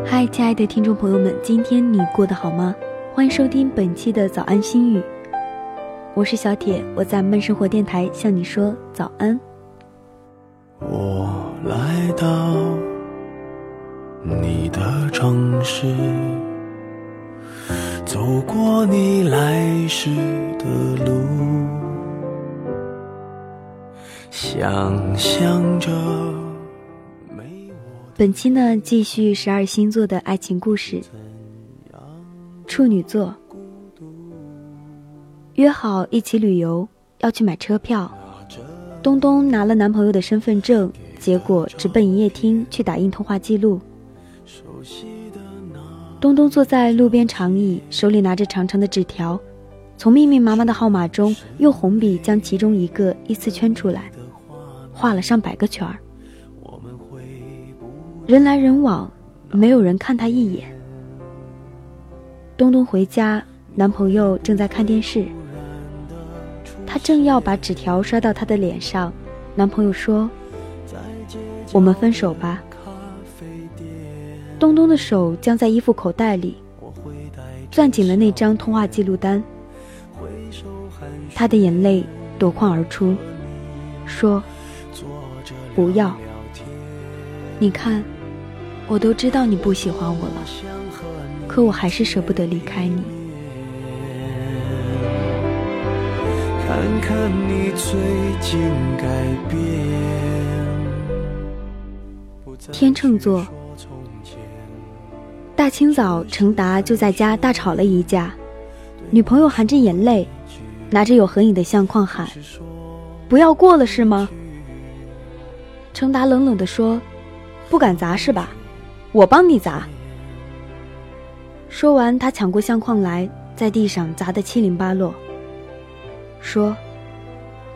嗨，亲爱的听众朋友们，今天你过得好吗？欢迎收听本期的早安心语，我是小铁，我在慢生活电台向你说早安。我来到你的城市，走过你来时的路，想象着。本期呢，继续十二星座的爱情故事。处女座约好一起旅游，要去买车票。东东拿了男朋友的身份证，结果直奔营业厅去打印通话记录。东东坐在路边长椅，手里拿着长长的纸条，从密密麻麻的号码中用红笔将其中一个依次圈出来，画了上百个圈儿。人来人往，没有人看他一眼。东东回家，男朋友正在看电视。他正要把纸条摔到他的脸上，男朋友说：“我们分手吧。”东东的手僵在衣服口袋里，攥紧了那张通话记录单。他的眼泪夺眶而出，说：“不要。”你看，我都知道你不喜欢我了，可我还是舍不得离开你。看看你最近改变。天秤座，大清早，程达就在家大吵了一架，女朋友含着眼泪，拿着有合影的相框喊：“不要过了是吗？”程达冷冷地说。不敢砸是吧？我帮你砸。说完，他抢过相框来，在地上砸得七零八落。说：“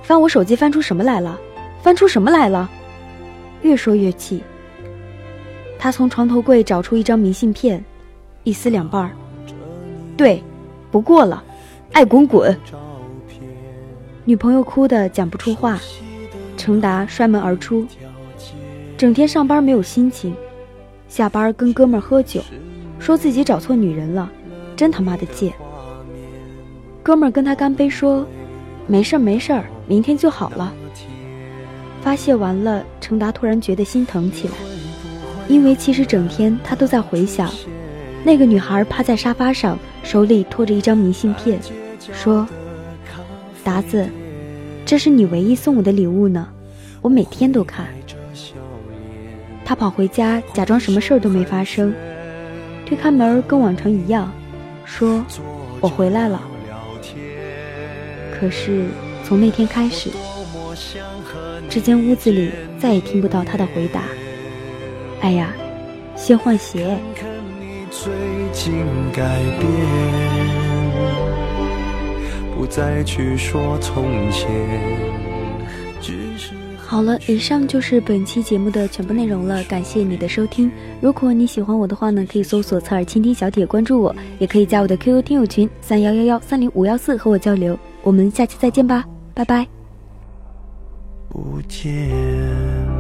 翻我手机，翻出什么来了？翻出什么来了？”越说越气。他从床头柜找出一张明信片，一撕两半儿。对，不过了，爱滚滚。女朋友哭得讲不出话，程达摔门而出。整天上班没有心情，下班跟哥们儿喝酒，说自己找错女人了，真他妈的贱。哥们儿跟他干杯说：“没事儿没事儿，明天就好了。”发泄完了，程达突然觉得心疼起来，因为其实整天他都在回想，那个女孩趴在沙发上，手里托着一张明信片，说：“达子，这是你唯一送我的礼物呢，我每天都看。”他跑回家，假装什么事儿都没发生，推开门跟往常一样，说：“我回来了。”可是从那天开始，这间屋子里再也听不到他的回答。哎呀，先换鞋。不再去说从前。好了以上就是本期节目的全部内容了感谢你的收听。如果你喜欢我的话呢可以搜索侧耳倾听小铁关注我也可以加我的 qq 听友群三幺幺幺三零五幺四和我交流。我们下期再见吧拜拜。不见。